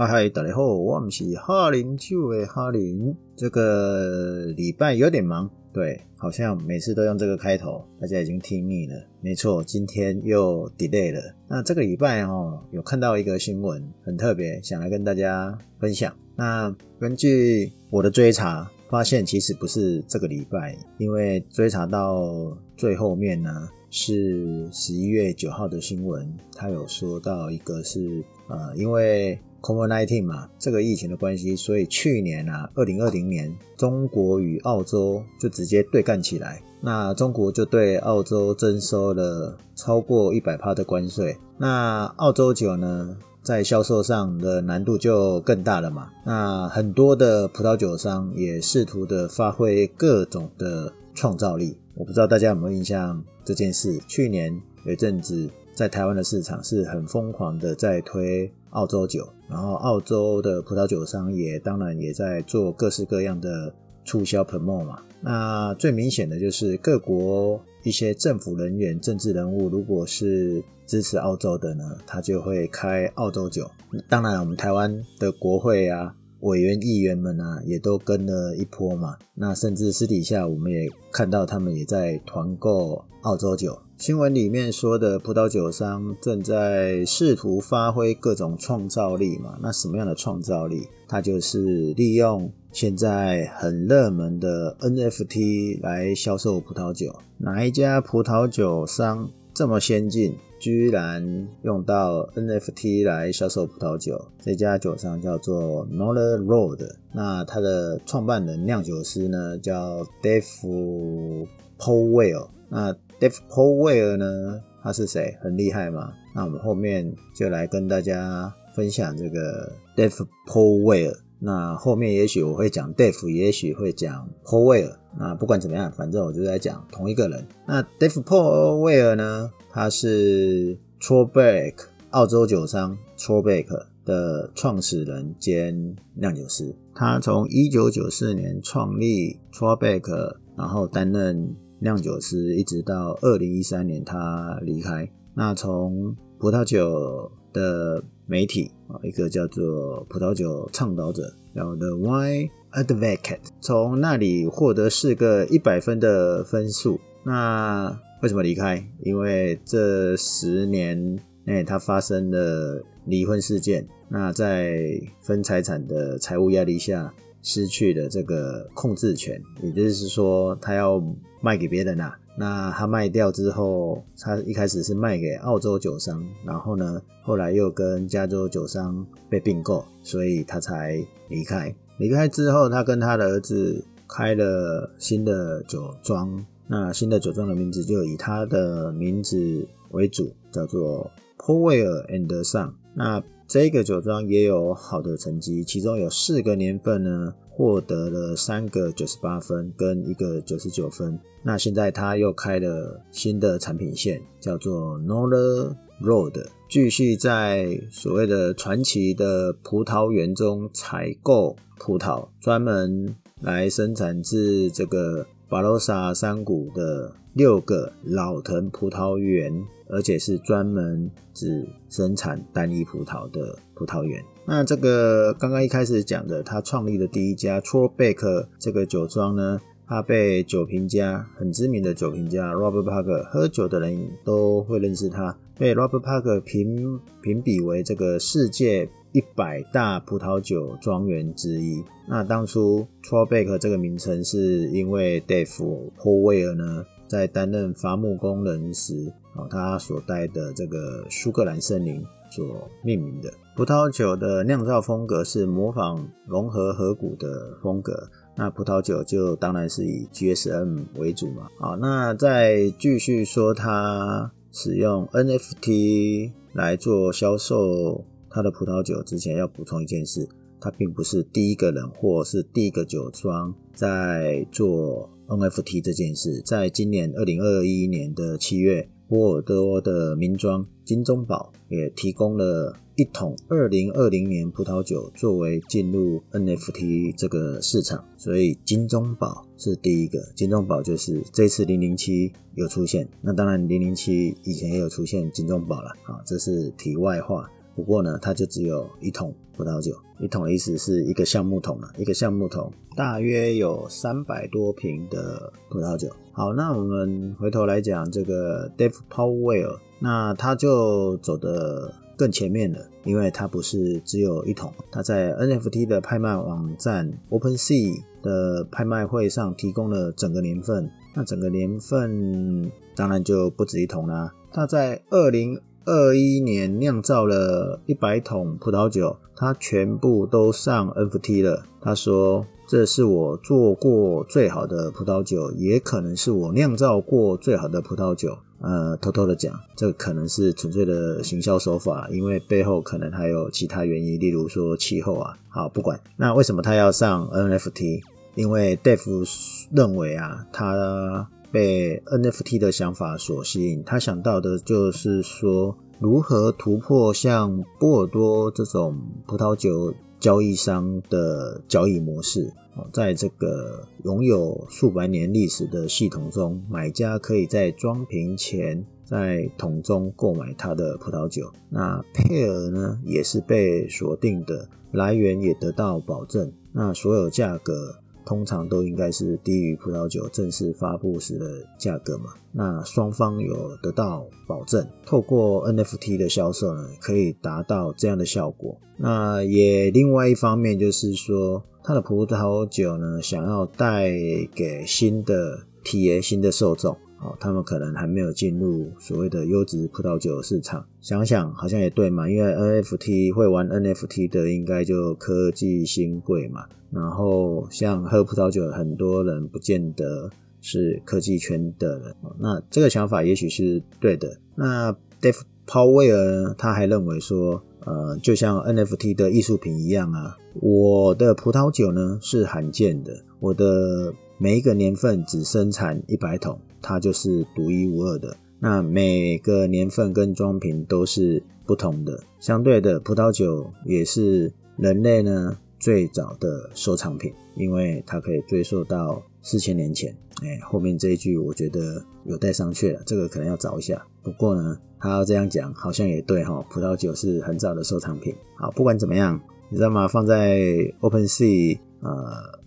嗨嗨，大家好，我们是哈林就的哈林。这个礼拜有点忙，对，好像每次都用这个开头，大家已经听腻了。没错，今天又 delay 了。那这个礼拜哦，有看到一个新闻，很特别，想来跟大家分享。那根据我的追查，发现其实不是这个礼拜，因为追查到最后面呢，是十一月九号的新闻，他有说到一个是呃，因为。COVID-19 嘛，这个疫情的关系，所以去年啊，二零二零年，中国与澳洲就直接对干起来。那中国就对澳洲征收了超过一百趴的关税。那澳洲酒呢，在销售上的难度就更大了嘛。那很多的葡萄酒商也试图的发挥各种的创造力。我不知道大家有没有印象这件事？去年有阵子在台湾的市场是很疯狂的在推澳洲酒。然后，澳洲的葡萄酒商也当然也在做各式各样的促销 promo 嘛。那最明显的就是各国一些政府人员、政治人物，如果是支持澳洲的呢，他就会开澳洲酒。当然，我们台湾的国会啊、委员、议员们啊，也都跟了一波嘛。那甚至私底下，我们也看到他们也在团购澳洲酒。新闻里面说的葡萄酒商正在试图发挥各种创造力嘛？那什么样的创造力？它就是利用现在很热门的 NFT 来销售葡萄酒。哪一家葡萄酒商这么先进，居然用到 NFT 来销售葡萄酒？这家酒商叫做 Noller Road，那它的创办人酿酒师呢叫 Dave Powell，那 Dave Powell 呢？他是谁？很厉害吗？那我们后面就来跟大家分享这个 Dave Powell。那后面也许我会讲 Dave，也许会讲 Powell。那不管怎么样，反正我就在讲同一个人。那 Dave Powell 呢？他是 Trobeck 澳洲酒商 Trobeck 的创始人兼酿酒师。他从1994年创立 Trobeck，然后担任。酿酒师一直到二零一三年他离开。那从葡萄酒的媒体啊，一个叫做葡萄酒倡导者，叫 The Wine Advocate，从那里获得四个一百分的分数。那为什么离开？因为这十年内他发生了离婚事件。那在分财产的财务压力下。失去了这个控制权，也就是说，他要卖给别人啊。那他卖掉之后，他一开始是卖给澳洲酒商，然后呢，后来又跟加州酒商被并购，所以他才离开。离开之后，他跟他的儿子开了新的酒庄。那新的酒庄的名字就以他的名字为主，叫做 Powell and Son。那这个酒庄也有好的成绩，其中有四个年份呢，获得了三个九十八分跟一个九十九分。那现在他又开了新的产品线，叫做 Nola Road，继续在所谓的传奇的葡萄园中采购葡萄，专门来生产自这个巴罗萨山谷的六个老藤葡萄园。而且是专门只生产单一葡萄的葡萄园。那这个刚刚一开始讲的，他创立的第一家 Trollbeck 这个酒庄呢，他被酒评家很知名的酒评家 Robert Parker，喝酒的人都会认识他，被 Robert Parker 评评比为这个世界一百大葡萄酒庄园之一。那当初 Trobeck 这个名称是因为 Dave Powell 呢，在担任伐木工人时，他所待的这个苏格兰森林所命名的。葡萄酒的酿造风格是模仿融合河谷的风格，那葡萄酒就当然是以 GSM 为主嘛。好，那再继续说，他使用 NFT 来做销售他的葡萄酒之前，要补充一件事，他并不是第一个人或是第一个酒庄在做。NFT 这件事，在今年二零二一年的七月，波尔多的名庄金钟堡也提供了一桶二零二零年葡萄酒作为进入 NFT 这个市场，所以金钟堡是第一个。金钟堡就是这次零零七有出现，那当然零零七以前也有出现金钟堡了啊，这是题外话。不过呢，它就只有一桶葡萄酒。一桶的意思是一个橡木桶啊，一个橡木桶大约有三百多瓶的葡萄酒。好，那我们回头来讲这个 Dave Powell，那他就走得更前面了，因为他不是只有一桶，他在 NFT 的拍卖网站 OpenSea 的拍卖会上提供了整个年份，那整个年份当然就不止一桶啦。他在二零二一年酿造了一百桶葡萄酒，他全部都上 NFT 了。他说：“这是我做过最好的葡萄酒，也可能是我酿造过最好的葡萄酒。”呃，偷偷的讲，这可能是纯粹的行销手法，因为背后可能还有其他原因，例如说气候啊。好，不管。那为什么他要上 NFT？因为 Dave 认为啊，他被 NFT 的想法所吸引，他想到的就是说，如何突破像波尔多这种葡萄酒交易商的交易模式。在这个拥有数百年历史的系统中，买家可以在装瓶前在桶中购买他的葡萄酒。那配额呢，也是被锁定的，来源也得到保证。那所有价格通常都应该是低于葡萄酒正式发布时的价格嘛。那双方有得到保证，透过 NFT 的销售呢，可以达到这样的效果。那也另外一方面就是说。他的葡萄酒呢，想要带给新的体验新的受众，哦，他们可能还没有进入所谓的优质葡萄酒市场。想想好像也对嘛，因为 NFT 会玩 NFT 的，应该就科技新贵嘛。然后像喝葡萄酒，很多人不见得是科技圈的人，那这个想法也许是对的。那 Dave Powell 他还认为说。呃，就像 NFT 的艺术品一样啊，我的葡萄酒呢是罕见的，我的每一个年份只生产一百桶，它就是独一无二的。那每个年份跟装瓶都是不同的，相对的，葡萄酒也是人类呢最早的收藏品，因为它可以追溯到四千年前。哎，后面这一句我觉得有待商榷了，这个可能要找一下。不过呢。他要这样讲，好像也对哈。葡萄酒是很早的收藏品。好，不管怎么样，你知道吗？放在 OpenSea 呃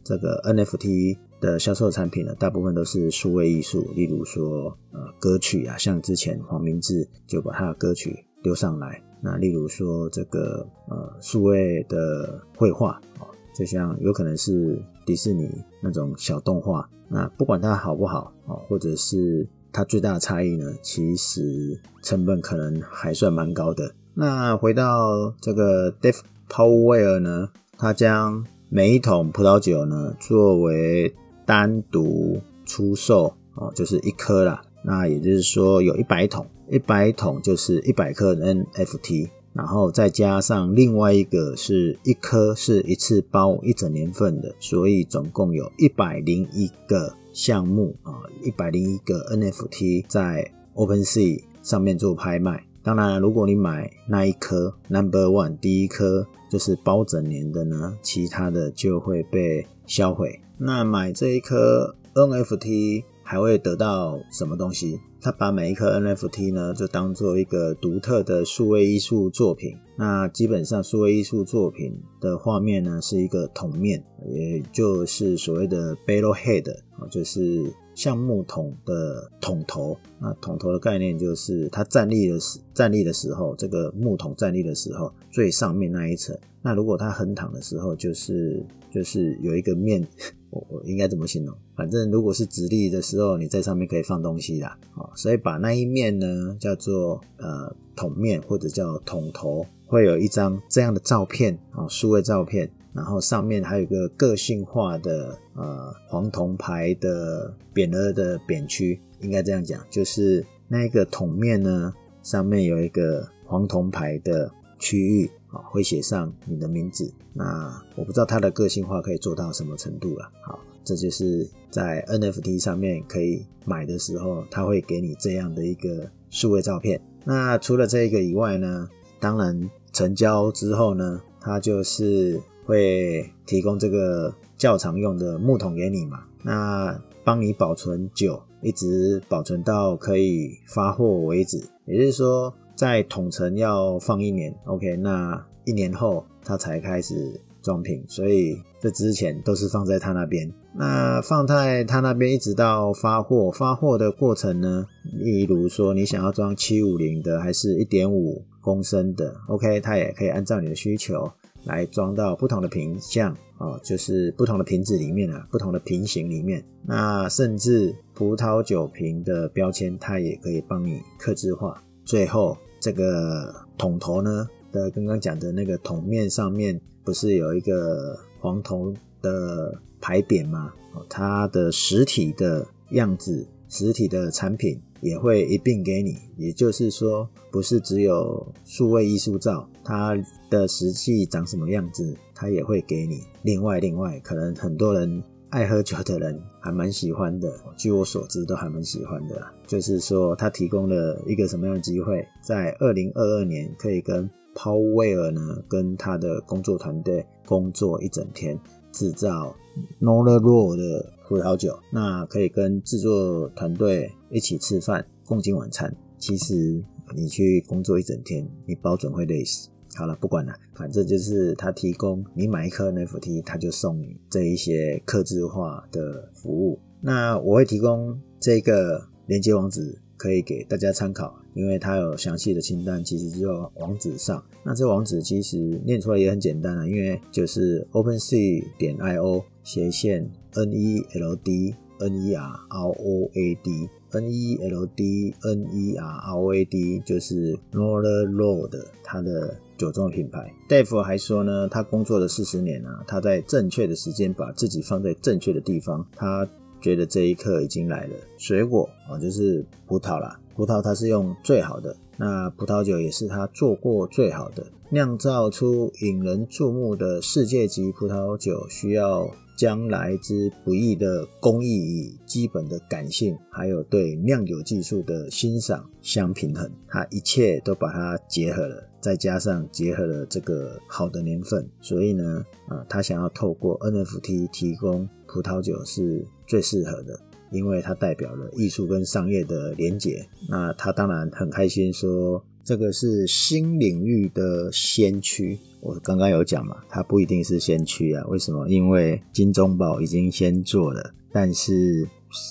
这个 NFT 的销售产品呢，大部分都是数位艺术，例如说呃歌曲啊，像之前黄明志就把他的歌曲丢上来。那例如说这个呃数位的绘画啊，就像有可能是迪士尼那种小动画。那不管它好不好啊，或者是。它最大的差异呢，其实成本可能还算蛮高的。那回到这个 Dave Powell 呢，他将每一桶葡萄酒呢作为单独出售哦，就是一颗啦。那也就是说有一百桶，一百桶就是一百颗 NFT，然后再加上另外一个是一颗是一次包一整年份的，所以总共有一百零一个。项目啊，一百零一个 NFT 在 OpenSea 上面做拍卖。当然，如果你买那一颗 Number One 第一颗就是包整年的呢，其他的就会被销毁。那买这一颗 NFT 还会得到什么东西？他把每一颗 NFT 呢，就当做一个独特的数位艺术作品。那基本上，数位艺术作品的画面呢，是一个桶面，也就是所谓的 barrel head，就是橡木桶的桶头。那桶头的概念就是，它站立的时站立的时候，这个木桶站立的时候，最上面那一层。那如果它横躺的时候，就是就是有一个面。我我应该怎么形容？反正如果是直立的时候，你在上面可以放东西啦。啊，所以把那一面呢叫做呃桶面或者叫桶头，会有一张这样的照片啊，数位照片，然后上面还有一个个性化的呃黄铜牌的匾额的扁区，应该这样讲，就是那个桶面呢上面有一个黄铜牌的区域。啊，会写上你的名字。那我不知道它的个性化可以做到什么程度了。好，这就是在 NFT 上面可以买的时候，它会给你这样的一个数位照片。那除了这个以外呢，当然成交之后呢，它就是会提供这个较常用的木桶给你嘛。那帮你保存酒，一直保存到可以发货为止。也就是说，在统称要放一年，OK，那一年后他才开始装瓶，所以这之前都是放在他那边。那放在他那边一直到发货，发货的过程呢，例如说你想要装七五零的，还是一点五公升的，OK，他也可以按照你的需求来装到不同的瓶项哦，就是不同的瓶子里面啊，不同的瓶型里面。那甚至葡萄酒瓶的标签，它也可以帮你刻字化。最后这个桶头呢的刚刚讲的那个桶面上面不是有一个黄铜的牌匾吗？它的实体的样子、实体的产品也会一并给你。也就是说，不是只有数位艺术照，它的实际长什么样子，它也会给你。另外，另外，可能很多人。爱喝酒的人还蛮喜欢的，据我所知都还蛮喜欢的。就是说，他提供了一个什么样的机会，在二零二二年可以跟 Paul Weir 呢，跟他的工作团队工作一整天，制造 n o l a r o 的葡萄酒。那可以跟制作团队一起吃饭，共进晚餐。其实你去工作一整天，你保准会累死。好了，不管了，反正就是他提供你买一颗 NFT，他就送你这一些客制化的服务。那我会提供这个连接网址，可以给大家参考，因为它有详细的清单，其实就在网址上。那这网址其实念出来也很简单啊，因为就是 OpenSea 点 IO 斜线 NELD NERROAD NELD NERROAD 就是 Nether Road 它的。酒庄品牌，Dave 还说呢，他工作了四十年啊，他在正确的时间把自己放在正确的地方，他觉得这一刻已经来了。水果啊，就是葡萄啦，葡萄它是用最好的，那葡萄酒也是他做过最好的，酿造出引人注目的世界级葡萄酒需要。将来之不易的工艺与基本的感性，还有对酿酒技术的欣赏相平衡，它一切都把它结合了，再加上结合了这个好的年份，所以呢，啊，他想要透过 NFT 提供葡萄酒是最适合的，因为它代表了艺术跟商业的连结。那他当然很开心说，这个是新领域的先驱。我刚刚有讲嘛，它不一定是先驱啊。为什么？因为金钟宝已经先做了，但是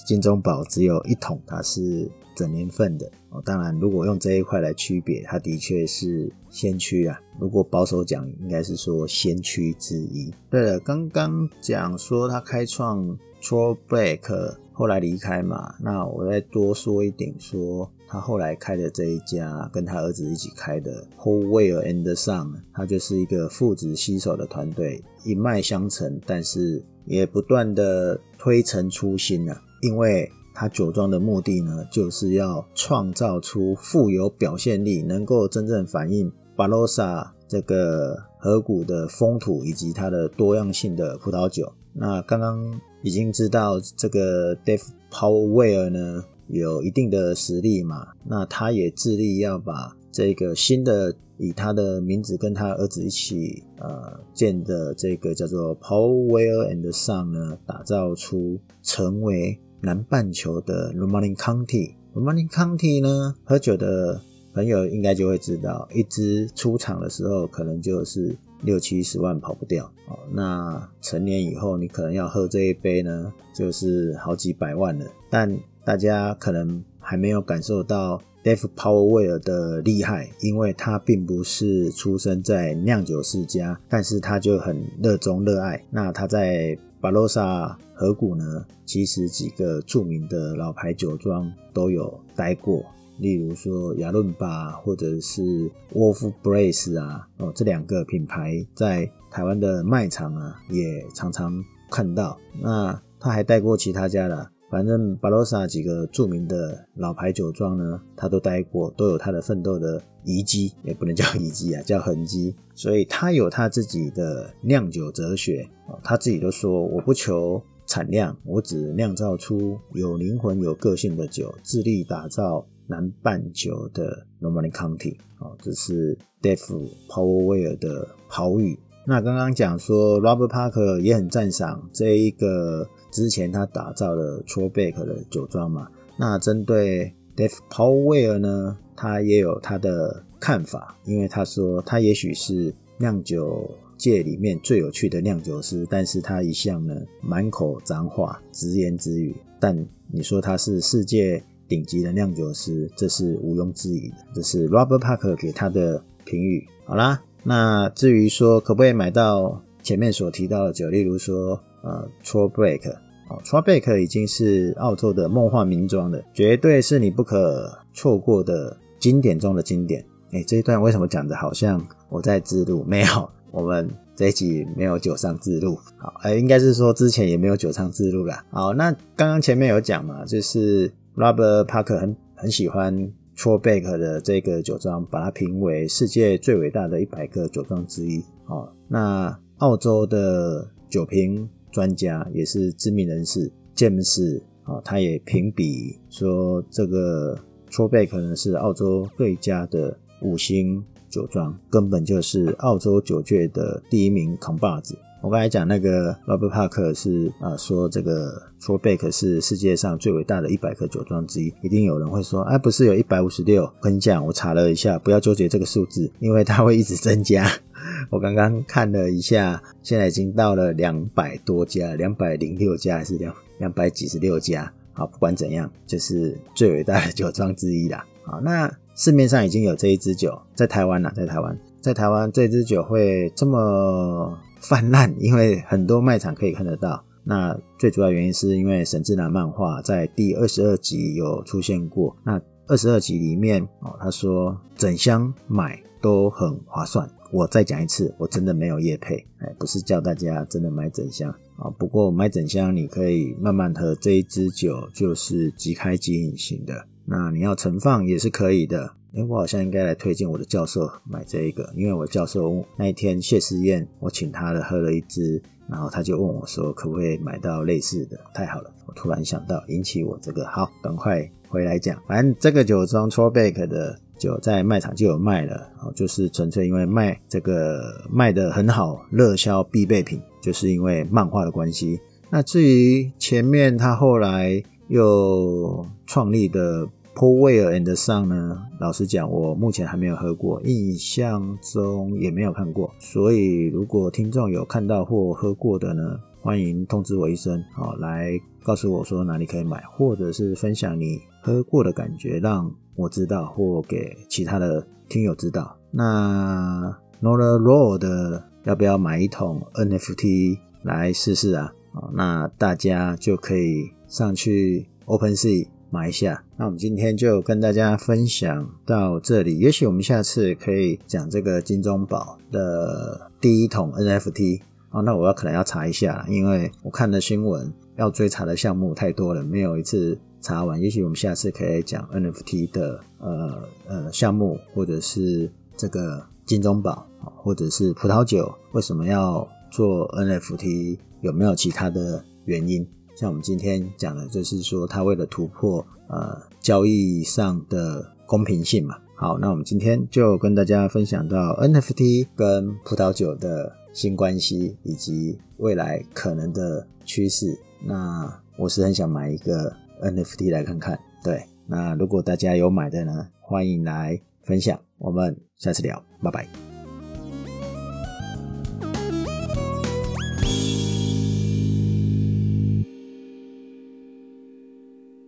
金钟宝只有一桶，它是整年份的哦。当然，如果用这一块来区别，它的确是先驱啊。如果保守讲，应该是说先驱之一。对了，刚刚讲说他开创 Trollback，后来离开嘛，那我再多说一点说。他后来开的这一家，跟他儿子一起开的 Paul Weir and Son，他就是一个父子携手的团队，一脉相承，但是也不断的推陈出新啊。因为他酒庄的目的呢，就是要创造出富有表现力，能够真正反映巴罗萨这个河谷的风土以及它的多样性的葡萄酒。那刚刚已经知道这个 Dave Paul Weir 呢，有一定的实力嘛，那他也致力要把这个新的以他的名字跟他儿子一起呃建的这个叫做 Paul Weir and Son 呢，打造出成为南半球的 Romanée Conti。Romanée Conti 呢，喝酒的朋友应该就会知道，一支出厂的时候可能就是六七十万跑不掉哦。那成年以后，你可能要喝这一杯呢，就是好几百万了，但大家可能还没有感受到 Dave Paul Weir 的厉害，因为他并不是出生在酿酒世家，但是他就很热衷热爱。那他在巴罗萨河谷呢，其实几个著名的老牌酒庄都有待过，例如说亚伦巴或者是 Wolf Blass 啊，哦，这两个品牌在台湾的卖场啊也常常看到。那他还待过其他家的。反正巴罗萨几个著名的老牌酒庄呢，他都待过，都有他的奋斗的遗迹，也不能叫遗迹啊，叫痕迹。所以他有他自己的酿酒哲学，他自己都说：“我不求产量，我只酿造出有灵魂、有个性的酒，致力打造南半球的 Romanée Conti。”哦，这是 Dave Paul Weir 的豪语。那刚刚讲说，Robert Parker 也很赞赏这一个。之前他打造了 Trollback 的酒庄嘛，那针对 Dave Powell 呢，他也有他的看法，因为他说他也许是酿酒界里面最有趣的酿酒师，但是他一向呢满口脏话，直言直语。但你说他是世界顶级的酿酒师，这是毋庸置疑的。这是 Robert Parker 给他的评语。好啦，那至于说可不可以买到前面所提到的酒，例如说呃 Trobeck 哦 Trobeck 已经是澳洲的梦幻名庄了，绝对是你不可错过的经典中的经典。哎，这一段为什么讲的好像我在自录？没有，我们这一集没有酒商自录。好，哎，应该是说之前也没有酒商自录啦。好，那刚刚前面有讲嘛，就是 Robert Parker 很很喜欢 Trobeck 的这个酒庄，把它评为世界最伟大的一百个酒庄之一。哦，那澳洲的酒瓶专家也是知名人士，James 啊，他也评比说这个 Trobeck 呢是澳洲最佳的五星酒庄，根本就是澳洲酒界的第一名扛把子。我刚才讲那个 Robert Parker 是啊、说这个 Trobeck 是世界上最伟大的一百个酒庄之一，一定有人会说，哎，不是有一百五十六？我跟你讲，我查了一下，不要纠结这个数字，因为它会一直增加。我刚刚看了一下，现在已经到了两百多家，两百零六家还是两两百几十六家？好，不管怎样，就是最伟大的酒庄之一啦。好，那市面上已经有这一支酒，在台湾啦，在台湾，在台湾这支酒会这么泛滥，因为很多卖场可以看得到。那最主要原因是因为沈志南漫画在第二十二集有出现过。那二十二集里面哦，他说整箱买都很划算。我再讲一次，我真的没有业配，哎，不是叫大家真的买整箱啊。不过买整箱你可以慢慢喝，这一支酒就是即开即饮型的。那你要存放也是可以的。哎，我好像应该来推荐我的教授买这一个，因为我教授那一天谢师宴，我请他的喝了一支，然后他就问我说可不可以买到类似的。太好了，我突然想到引起我这个，好，赶快回来讲。反正这个酒庄 Trobeck 的。就在卖场就有卖了，就是纯粹因为卖这个卖得很好，热销必备品，就是因为漫画的关系。那至于前面他后来又创立的 Powell and Son 呢，老实讲，我目前还没有喝过，印象中也没有看过。所以如果听众有看到或喝过的呢，欢迎通知我一声，好，来告诉我说哪里可以买，或者是分享你喝过的感觉，让。我知道，或给其他的听友知道。那 Nola Road 的要不要买一桶 NFT 来试试啊？那大家就可以上去 OpenSea 买一下。那我们今天就跟大家分享到这里，也许我们下次可以讲这个金钟宝的第一桶 NFT。哦，那我要可能要查一下，因为我看的新闻要追查的项目太多了，没有一次。查完，也许我们下次可以讲 NFT 的呃呃项目，或者是这个金钟宝，或者是葡萄酒为什么要做 NFT，有没有其他的原因？像我们今天讲的，就是说它为了突破呃交易上的公平性嘛。好，那我们今天就跟大家分享到 NFT 跟葡萄酒的新关系，以及未来可能的趋势。那我是很想买一个。NFT 来看看，对，那如果大家有买的呢，欢迎来分享，我们下次聊，拜拜。